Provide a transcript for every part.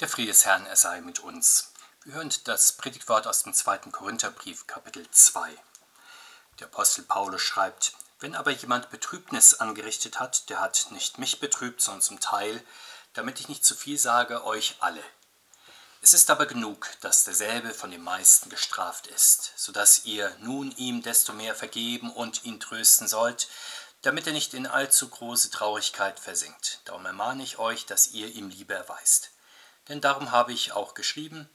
Der Friede des Herrn, er sei mit uns. Wir hören das Predigtwort aus dem zweiten Korintherbrief, Kapitel 2. Der Apostel Paulus schreibt, wenn aber jemand Betrübnis angerichtet hat, der hat nicht mich betrübt, sondern zum Teil, damit ich nicht zu viel sage, euch alle. Es ist aber genug, dass derselbe von den meisten gestraft ist, so dass ihr nun ihm desto mehr vergeben und ihn trösten sollt, damit er nicht in allzu große Traurigkeit versinkt. Darum ermahne ich euch, dass ihr ihm Liebe erweist. Denn darum habe ich auch geschrieben,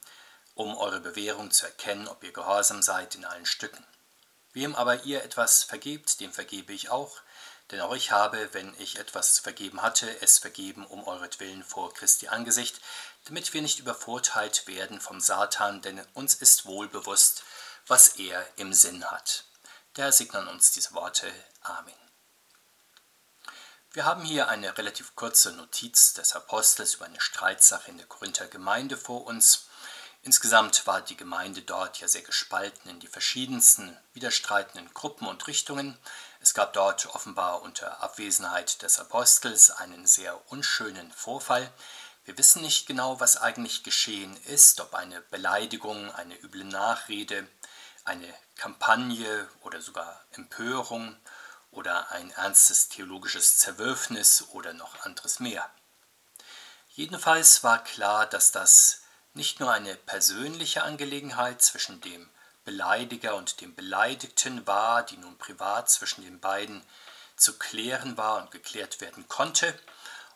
um eure Bewährung zu erkennen, ob ihr gehorsam seid in allen Stücken. Wem aber ihr etwas vergebt, dem vergebe ich auch, denn auch ich habe, wenn ich etwas zu vergeben hatte, es vergeben um euretwillen vor Christi Angesicht, damit wir nicht übervorteilt werden vom Satan, denn uns ist wohl bewusst, was er im Sinn hat. Der segnen uns diese Worte. Amen. Wir haben hier eine relativ kurze Notiz des Apostels über eine Streitsache in der Korinther Gemeinde vor uns. Insgesamt war die Gemeinde dort ja sehr gespalten in die verschiedensten widerstreitenden Gruppen und Richtungen. Es gab dort offenbar unter Abwesenheit des Apostels einen sehr unschönen Vorfall. Wir wissen nicht genau, was eigentlich geschehen ist, ob eine Beleidigung, eine üble Nachrede, eine Kampagne oder sogar Empörung oder ein ernstes theologisches Zerwürfnis oder noch anderes mehr. Jedenfalls war klar, dass das nicht nur eine persönliche Angelegenheit zwischen dem Beleidiger und dem Beleidigten war, die nun privat zwischen den beiden zu klären war und geklärt werden konnte.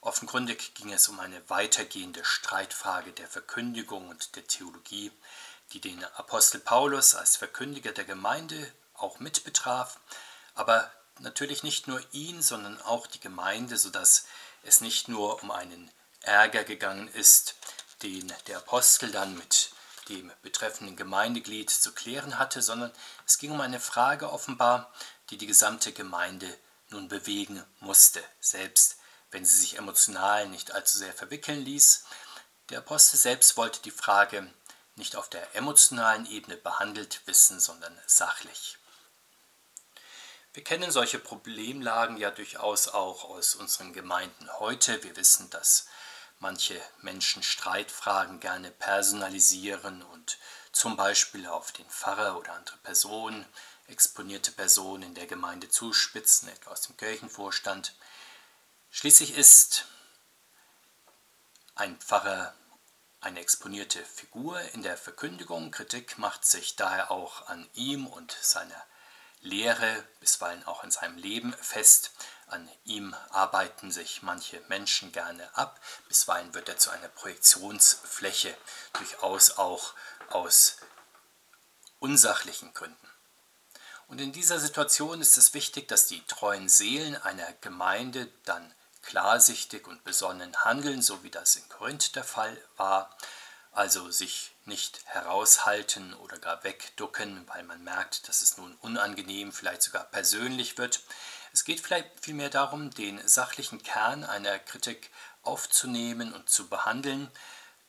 Offenkundig ging es um eine weitergehende Streitfrage der Verkündigung und der Theologie, die den Apostel Paulus als Verkündiger der Gemeinde auch mit betraf, aber natürlich nicht nur ihn, sondern auch die Gemeinde, sodass es nicht nur um einen Ärger gegangen ist, den der Apostel dann mit dem betreffenden Gemeindeglied zu klären hatte, sondern es ging um eine Frage offenbar, die die gesamte Gemeinde nun bewegen musste, selbst wenn sie sich emotional nicht allzu sehr verwickeln ließ. Der Apostel selbst wollte die Frage nicht auf der emotionalen Ebene behandelt wissen, sondern sachlich. Wir kennen solche Problemlagen ja durchaus auch aus unseren Gemeinden heute. Wir wissen, dass manche Menschen Streitfragen gerne personalisieren und zum Beispiel auf den Pfarrer oder andere Personen, exponierte Personen in der Gemeinde zuspitzen, etwa aus dem Kirchenvorstand. Schließlich ist ein Pfarrer eine exponierte Figur in der Verkündigung. Kritik macht sich daher auch an ihm und seiner Lehre, bisweilen auch in seinem Leben fest. An ihm arbeiten sich manche Menschen gerne ab. Bisweilen wird er zu einer Projektionsfläche, durchaus auch aus unsachlichen Gründen. Und in dieser Situation ist es wichtig, dass die treuen Seelen einer Gemeinde dann klarsichtig und besonnen handeln, so wie das in Korinth der Fall war, also sich nicht heraushalten oder gar wegducken, weil man merkt, dass es nun unangenehm, vielleicht sogar persönlich wird. Es geht vielleicht vielmehr darum, den sachlichen Kern einer Kritik aufzunehmen und zu behandeln,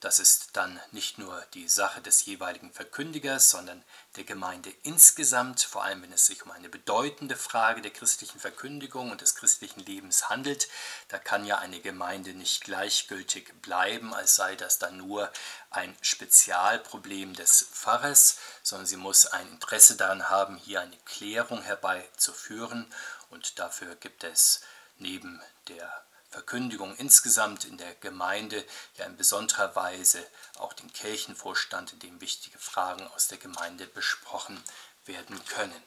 das ist dann nicht nur die Sache des jeweiligen Verkündigers, sondern der Gemeinde insgesamt, vor allem wenn es sich um eine bedeutende Frage der christlichen Verkündigung und des christlichen Lebens handelt. Da kann ja eine Gemeinde nicht gleichgültig bleiben, als sei das dann nur ein Spezialproblem des Pfarrers, sondern sie muss ein Interesse daran haben, hier eine Klärung herbeizuführen. Und dafür gibt es neben der Verkündigung insgesamt in der Gemeinde, ja in besonderer Weise auch den Kirchenvorstand, in dem wichtige Fragen aus der Gemeinde besprochen werden können.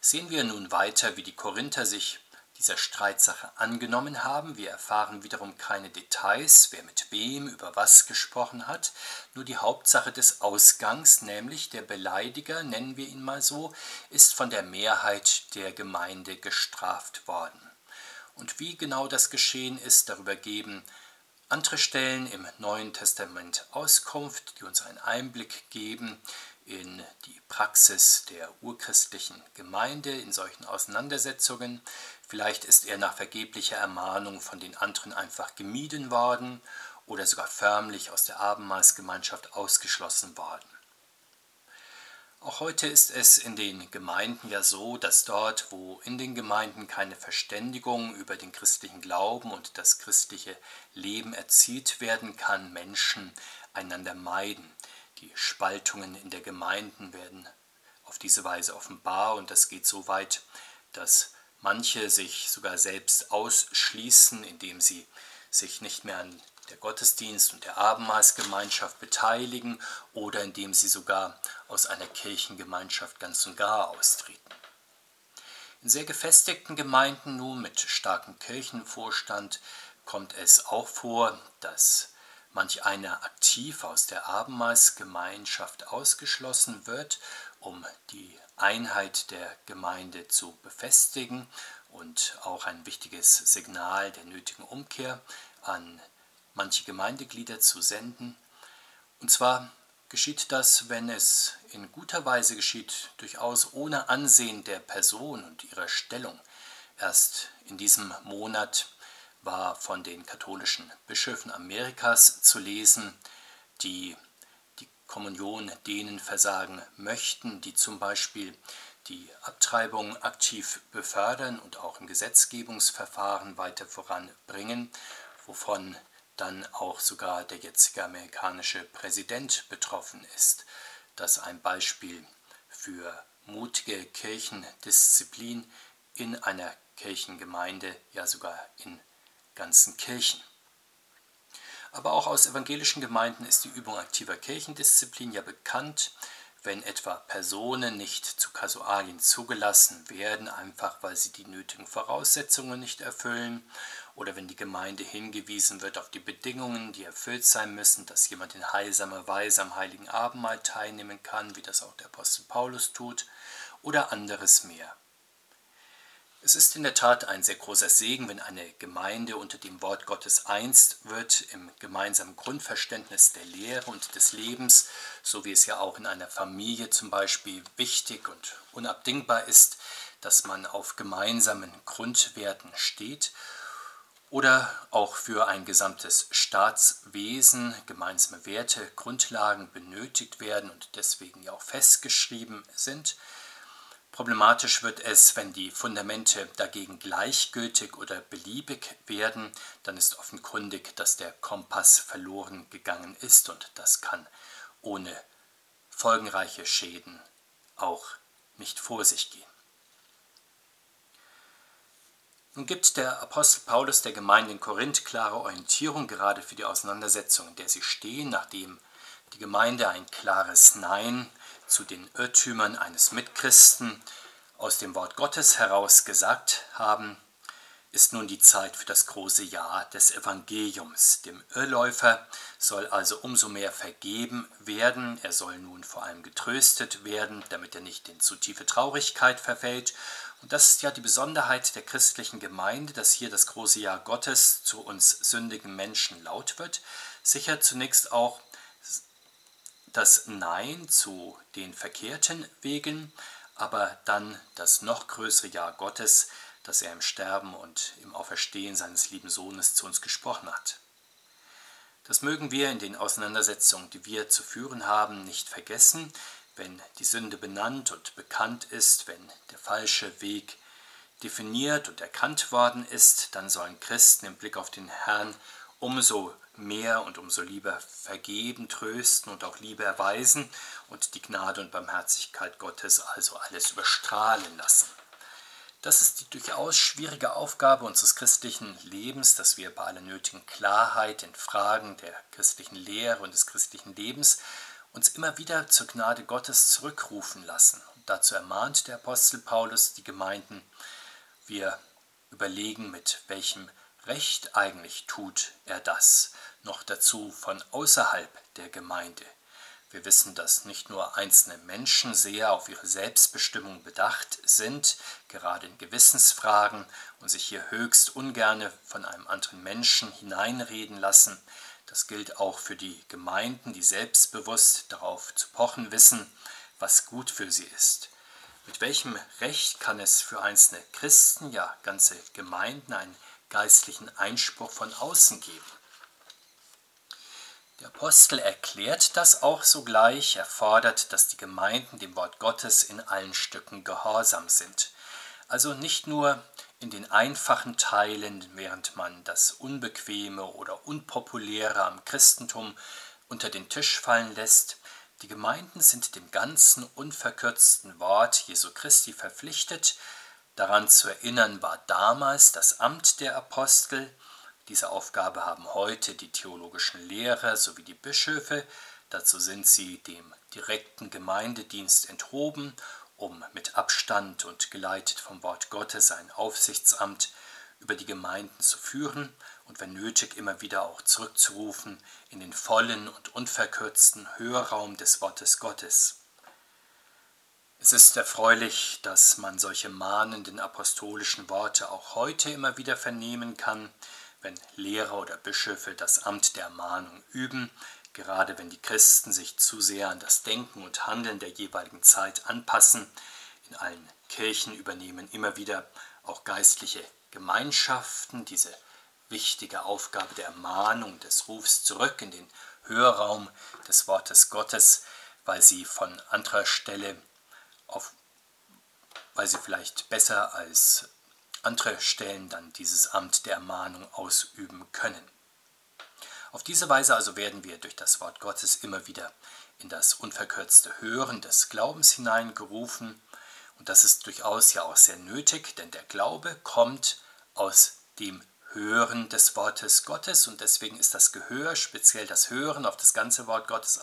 Sehen wir nun weiter, wie die Korinther sich dieser Streitsache angenommen haben. Wir erfahren wiederum keine Details, wer mit wem über was gesprochen hat, nur die Hauptsache des Ausgangs, nämlich der Beleidiger, nennen wir ihn mal so, ist von der Mehrheit der Gemeinde gestraft worden. Und wie genau das geschehen ist, darüber geben andere Stellen im Neuen Testament Auskunft, die uns einen Einblick geben in die Praxis der urchristlichen Gemeinde in solchen Auseinandersetzungen. Vielleicht ist er nach vergeblicher Ermahnung von den anderen einfach gemieden worden oder sogar förmlich aus der Abendmahlsgemeinschaft ausgeschlossen worden. Auch heute ist es in den Gemeinden ja so, dass dort, wo in den Gemeinden keine Verständigung über den christlichen Glauben und das christliche Leben erzielt werden kann, Menschen einander meiden. Die Spaltungen in der Gemeinden werden auf diese Weise offenbar und das geht so weit, dass manche sich sogar selbst ausschließen, indem sie sich nicht mehr an der Gottesdienst und der Abendmahlsgemeinschaft beteiligen oder indem sie sogar aus einer Kirchengemeinschaft ganz und gar austreten. In sehr gefestigten Gemeinden nun mit starkem Kirchenvorstand kommt es auch vor, dass manch einer aktiv aus der Abendmahlsgemeinschaft ausgeschlossen wird, um die Einheit der Gemeinde zu befestigen und auch ein wichtiges Signal der nötigen Umkehr an manche Gemeindeglieder zu senden. Und zwar geschieht das, wenn es in guter Weise geschieht, durchaus ohne Ansehen der Person und ihrer Stellung. Erst in diesem Monat war von den katholischen Bischöfen Amerikas zu lesen, die die Kommunion denen versagen möchten, die zum Beispiel die Abtreibung aktiv befördern und auch im Gesetzgebungsverfahren weiter voranbringen, wovon dann auch sogar der jetzige amerikanische Präsident betroffen ist, das ein Beispiel für mutige Kirchendisziplin in einer Kirchengemeinde, ja sogar in ganzen Kirchen. Aber auch aus evangelischen Gemeinden ist die Übung aktiver Kirchendisziplin ja bekannt, wenn etwa Personen nicht zu Kasualien zugelassen werden, einfach weil sie die nötigen Voraussetzungen nicht erfüllen oder wenn die Gemeinde hingewiesen wird auf die Bedingungen, die erfüllt sein müssen, dass jemand in heilsamer Weise am heiligen Abendmahl teilnehmen kann, wie das auch der Apostel Paulus tut, oder anderes mehr. Es ist in der Tat ein sehr großer Segen, wenn eine Gemeinde unter dem Wort Gottes einst wird, im gemeinsamen Grundverständnis der Lehre und des Lebens, so wie es ja auch in einer Familie zum Beispiel wichtig und unabdingbar ist, dass man auf gemeinsamen Grundwerten steht oder auch für ein gesamtes Staatswesen gemeinsame Werte, Grundlagen benötigt werden und deswegen ja auch festgeschrieben sind. Problematisch wird es, wenn die Fundamente dagegen gleichgültig oder beliebig werden, dann ist offenkundig, dass der Kompass verloren gegangen ist und das kann ohne folgenreiche Schäden auch nicht vor sich gehen. Nun gibt der Apostel Paulus der Gemeinde in Korinth klare Orientierung gerade für die Auseinandersetzung, in der sie stehen, nachdem die Gemeinde ein klares Nein zu den Irrtümern eines Mitchristen aus dem Wort Gottes heraus gesagt haben, ist nun die Zeit für das große Ja des Evangeliums. Dem Irrläufer soll also umso mehr vergeben werden, er soll nun vor allem getröstet werden, damit er nicht in zu tiefe Traurigkeit verfällt und das ist ja die Besonderheit der christlichen Gemeinde, dass hier das große Ja Gottes zu uns sündigen Menschen laut wird. Sicher zunächst auch das Nein zu den verkehrten Wegen, aber dann das noch größere Ja Gottes, das er im Sterben und im Auferstehen seines lieben Sohnes zu uns gesprochen hat. Das mögen wir in den Auseinandersetzungen, die wir zu führen haben, nicht vergessen, wenn die Sünde benannt und bekannt ist, wenn der falsche Weg definiert und erkannt worden ist, dann sollen Christen im Blick auf den Herrn umso mehr und umso lieber vergeben, trösten und auch Liebe erweisen und die Gnade und Barmherzigkeit Gottes also alles überstrahlen lassen. Das ist die durchaus schwierige Aufgabe unseres christlichen Lebens, dass wir bei aller nötigen Klarheit in Fragen der christlichen Lehre und des christlichen Lebens uns immer wieder zur Gnade Gottes zurückrufen lassen. Und dazu ermahnt der Apostel Paulus die Gemeinden, wir überlegen, mit welchem Recht eigentlich tut er das, noch dazu von außerhalb der Gemeinde. Wir wissen, dass nicht nur einzelne Menschen sehr auf ihre Selbstbestimmung bedacht sind, gerade in Gewissensfragen, und sich hier höchst ungerne von einem anderen Menschen hineinreden lassen, das gilt auch für die Gemeinden, die selbstbewusst darauf zu pochen wissen, was gut für sie ist. Mit welchem Recht kann es für einzelne Christen, ja ganze Gemeinden einen geistlichen Einspruch von außen geben? Der Apostel erklärt das auch sogleich. Er fordert, dass die Gemeinden dem Wort Gottes in allen Stücken gehorsam sind. Also nicht nur in den einfachen Teilen, während man das Unbequeme oder Unpopuläre am Christentum unter den Tisch fallen lässt, die Gemeinden sind dem ganzen unverkürzten Wort Jesu Christi verpflichtet. Daran zu erinnern war damals das Amt der Apostel. Diese Aufgabe haben heute die theologischen Lehrer sowie die Bischöfe. Dazu sind sie dem direkten Gemeindedienst enthoben um mit Abstand und geleitet vom Wort Gottes ein Aufsichtsamt über die Gemeinden zu führen und wenn nötig immer wieder auch zurückzurufen in den vollen und unverkürzten Hörraum des Wortes Gottes. Es ist erfreulich, dass man solche mahnenden apostolischen Worte auch heute immer wieder vernehmen kann, wenn Lehrer oder Bischöfe das Amt der Mahnung üben, Gerade wenn die Christen sich zu sehr an das Denken und Handeln der jeweiligen Zeit anpassen, in allen Kirchen übernehmen immer wieder auch geistliche Gemeinschaften diese wichtige Aufgabe der Ermahnung, des Rufs zurück in den Hörraum des Wortes Gottes, weil sie von anderer Stelle auf, weil sie vielleicht besser als andere Stellen dann dieses Amt der Ermahnung ausüben können. Auf diese Weise also werden wir durch das Wort Gottes immer wieder in das unverkürzte Hören des Glaubens hineingerufen. Und das ist durchaus ja auch sehr nötig, denn der Glaube kommt aus dem Hören des Wortes Gottes und deswegen ist das Gehör, speziell das Hören auf das ganze Wort Gottes,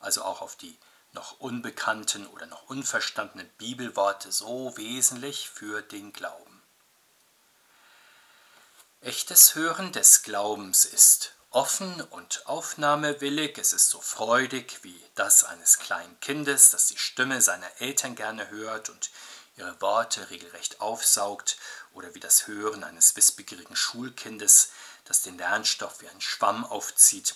also auch auf die noch unbekannten oder noch unverstandenen Bibelworte so wesentlich für den Glauben. Echtes Hören des Glaubens ist offen und aufnahmewillig, es ist so freudig wie das eines kleinen Kindes, das die Stimme seiner Eltern gerne hört und ihre Worte regelrecht aufsaugt, oder wie das Hören eines wissbegierigen Schulkindes, das den Lernstoff wie ein Schwamm aufzieht.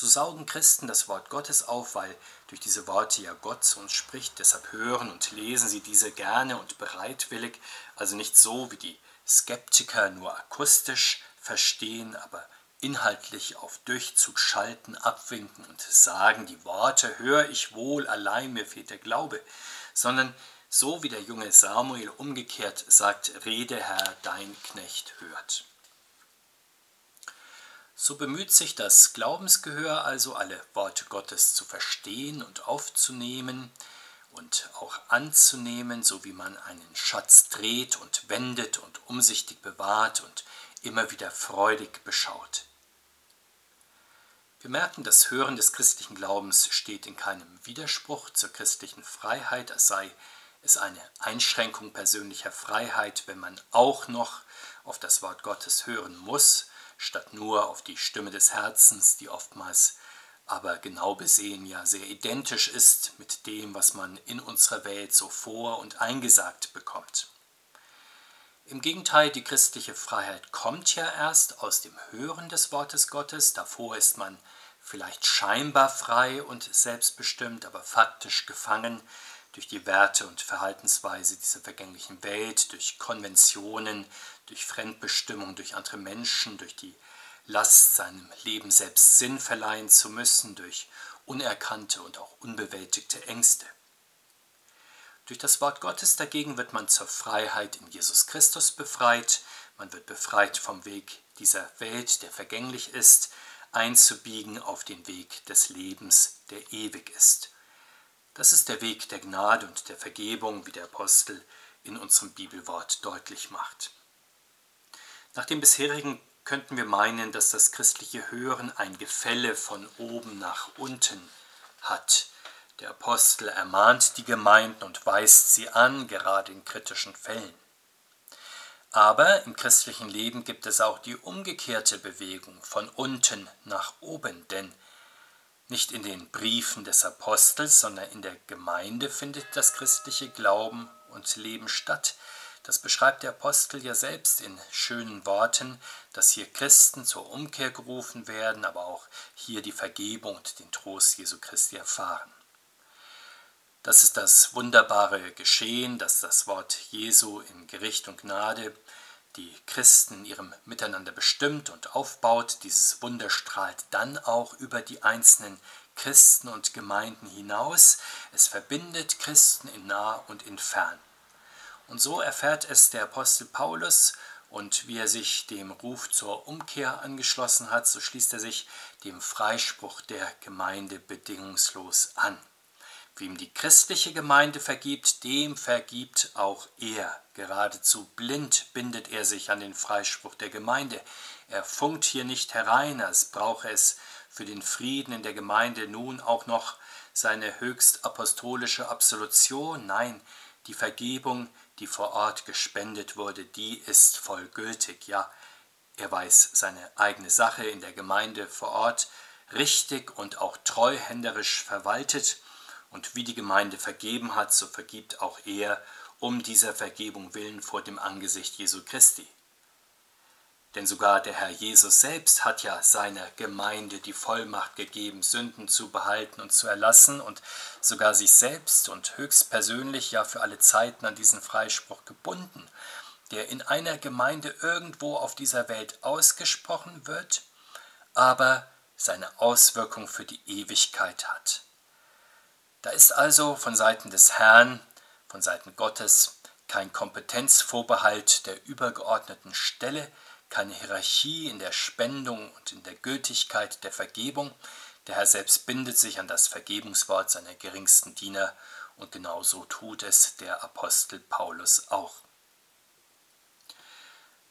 So saugen Christen das Wort Gottes auf, weil durch diese Worte ja Gott zu uns spricht, deshalb hören und lesen sie diese gerne und bereitwillig, also nicht so wie die Skeptiker nur akustisch verstehen, aber inhaltlich auf Durchzug schalten, abwinken und sagen, die Worte höre ich wohl, allein mir fehlt der Glaube, sondern so wie der junge Samuel umgekehrt sagt, rede Herr, dein Knecht hört. So bemüht sich das Glaubensgehör also, alle Worte Gottes zu verstehen und aufzunehmen, und auch anzunehmen, so wie man einen Schatz dreht und wendet und umsichtig bewahrt und immer wieder freudig beschaut. Wir merken, das Hören des christlichen Glaubens steht in keinem Widerspruch zur christlichen Freiheit, es sei es eine Einschränkung persönlicher Freiheit, wenn man auch noch auf das Wort Gottes hören muss, statt nur auf die Stimme des Herzens, die oftmals aber genau besehen ja sehr identisch ist mit dem, was man in unserer Welt so vor und eingesagt bekommt. Im Gegenteil, die christliche Freiheit kommt ja erst aus dem Hören des Wortes Gottes, davor ist man vielleicht scheinbar frei und selbstbestimmt, aber faktisch gefangen durch die Werte und Verhaltensweise dieser vergänglichen Welt, durch Konventionen, durch Fremdbestimmung, durch andere Menschen, durch die Last, seinem Leben selbst Sinn verleihen zu müssen durch unerkannte und auch unbewältigte Ängste. Durch das Wort Gottes dagegen wird man zur Freiheit in Jesus Christus befreit, man wird befreit vom Weg dieser Welt, der vergänglich ist, einzubiegen auf den Weg des Lebens, der ewig ist. Das ist der Weg der Gnade und der Vergebung, wie der Apostel in unserem Bibelwort deutlich macht. Nach dem bisherigen könnten wir meinen, dass das christliche Hören ein Gefälle von oben nach unten hat. Der Apostel ermahnt die Gemeinden und weist sie an, gerade in kritischen Fällen. Aber im christlichen Leben gibt es auch die umgekehrte Bewegung von unten nach oben, denn nicht in den Briefen des Apostels, sondern in der Gemeinde findet das christliche Glauben und Leben statt. Das beschreibt der Apostel ja selbst in schönen Worten, dass hier Christen zur Umkehr gerufen werden, aber auch hier die Vergebung und den Trost Jesu Christi erfahren. Das ist das wunderbare Geschehen, dass das Wort Jesu in Gericht und Gnade die Christen in ihrem Miteinander bestimmt und aufbaut. Dieses Wunder strahlt dann auch über die einzelnen Christen und Gemeinden hinaus. Es verbindet Christen in nah und in fern. Und so erfährt es der Apostel Paulus und wie er sich dem Ruf zur Umkehr angeschlossen hat, so schließt er sich dem Freispruch der Gemeinde bedingungslos an. Wem die christliche Gemeinde vergibt, dem vergibt auch er. Geradezu blind bindet er sich an den Freispruch der Gemeinde. Er funkt hier nicht herein, als brauche es für den Frieden in der Gemeinde nun auch noch seine höchst apostolische Absolution. Nein, die Vergebung, die vor Ort gespendet wurde, die ist vollgültig. Ja, er weiß seine eigene Sache in der Gemeinde vor Ort richtig und auch treuhänderisch verwaltet und wie die Gemeinde vergeben hat, so vergibt auch er um dieser Vergebung willen vor dem Angesicht Jesu Christi. Denn sogar der Herr Jesus selbst hat ja seiner Gemeinde die Vollmacht gegeben, Sünden zu behalten und zu erlassen und sogar sich selbst und höchstpersönlich ja für alle Zeiten an diesen Freispruch gebunden, der in einer Gemeinde irgendwo auf dieser Welt ausgesprochen wird, aber seine Auswirkung für die Ewigkeit hat. Da ist also von Seiten des Herrn, von Seiten Gottes, kein Kompetenzvorbehalt der übergeordneten Stelle, keine Hierarchie in der Spendung und in der Gültigkeit der Vergebung. Der Herr selbst bindet sich an das Vergebungswort seiner geringsten Diener und genauso tut es der Apostel Paulus auch.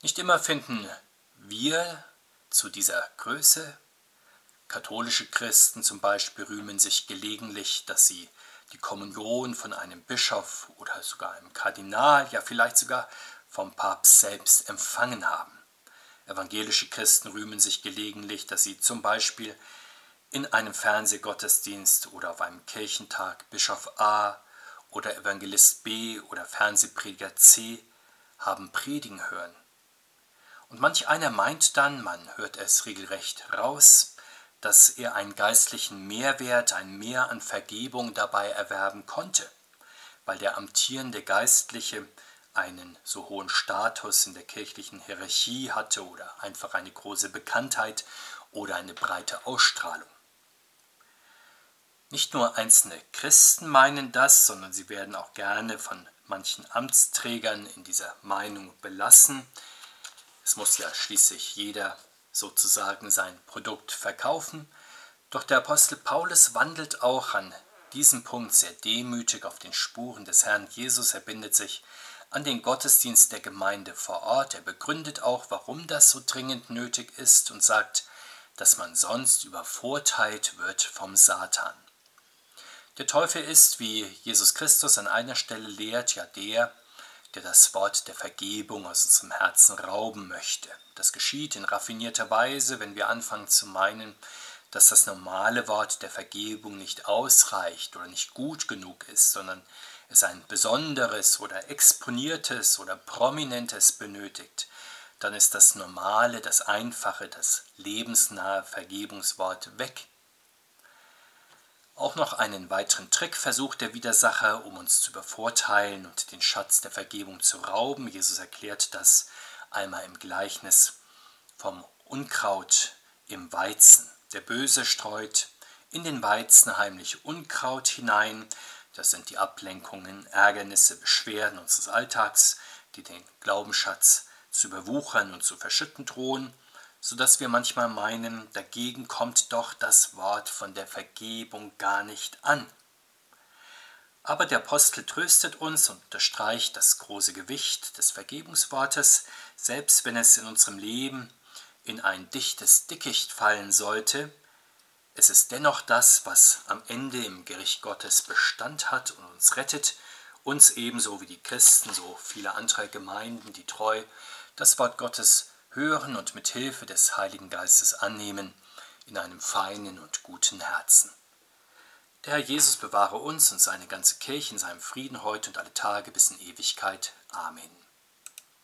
Nicht immer finden wir zu dieser Größe Katholische Christen zum Beispiel rühmen sich gelegentlich, dass sie die Kommunion von einem Bischof oder sogar einem Kardinal, ja vielleicht sogar vom Papst selbst empfangen haben. Evangelische Christen rühmen sich gelegentlich, dass sie zum Beispiel in einem Fernsehgottesdienst oder auf einem Kirchentag Bischof A oder Evangelist B oder Fernsehprediger C haben predigen hören. Und manch einer meint dann, man hört es regelrecht raus, dass er einen geistlichen Mehrwert, ein Mehr an Vergebung dabei erwerben konnte, weil der amtierende Geistliche einen so hohen Status in der kirchlichen Hierarchie hatte oder einfach eine große Bekanntheit oder eine breite Ausstrahlung. Nicht nur einzelne Christen meinen das, sondern sie werden auch gerne von manchen Amtsträgern in dieser Meinung belassen. Es muss ja schließlich jeder sozusagen sein Produkt verkaufen. Doch der Apostel Paulus wandelt auch an diesem Punkt sehr demütig auf den Spuren des Herrn Jesus. Er bindet sich an den Gottesdienst der Gemeinde vor Ort. Er begründet auch, warum das so dringend nötig ist und sagt, dass man sonst übervorteilt wird vom Satan. Der Teufel ist, wie Jesus Christus an einer Stelle lehrt, ja der, der das Wort der Vergebung aus unserem Herzen rauben möchte. Das geschieht in raffinierter Weise, wenn wir anfangen zu meinen, dass das normale Wort der Vergebung nicht ausreicht oder nicht gut genug ist, sondern es ein besonderes oder exponiertes oder prominentes benötigt, dann ist das normale, das einfache, das lebensnahe Vergebungswort weg auch noch einen weiteren Trick versucht der Widersacher, um uns zu übervorteilen und den Schatz der Vergebung zu rauben. Jesus erklärt das einmal im Gleichnis vom Unkraut im Weizen. Der Böse streut in den Weizen heimlich Unkraut hinein. Das sind die Ablenkungen, Ärgernisse, Beschwerden unseres Alltags, die den Glaubensschatz zu überwuchern und zu verschütten drohen so dass wir manchmal meinen, dagegen kommt doch das Wort von der Vergebung gar nicht an. Aber der Apostel tröstet uns und unterstreicht das große Gewicht des Vergebungswortes, selbst wenn es in unserem Leben in ein dichtes Dickicht fallen sollte, es ist dennoch das, was am Ende im Gericht Gottes Bestand hat und uns rettet, uns ebenso wie die Christen, so viele andere Gemeinden, die treu das Wort Gottes hören und mit Hilfe des Heiligen Geistes annehmen in einem feinen und guten Herzen. Der Herr Jesus bewahre uns und seine ganze Kirche in seinem Frieden heute und alle Tage bis in Ewigkeit. Amen.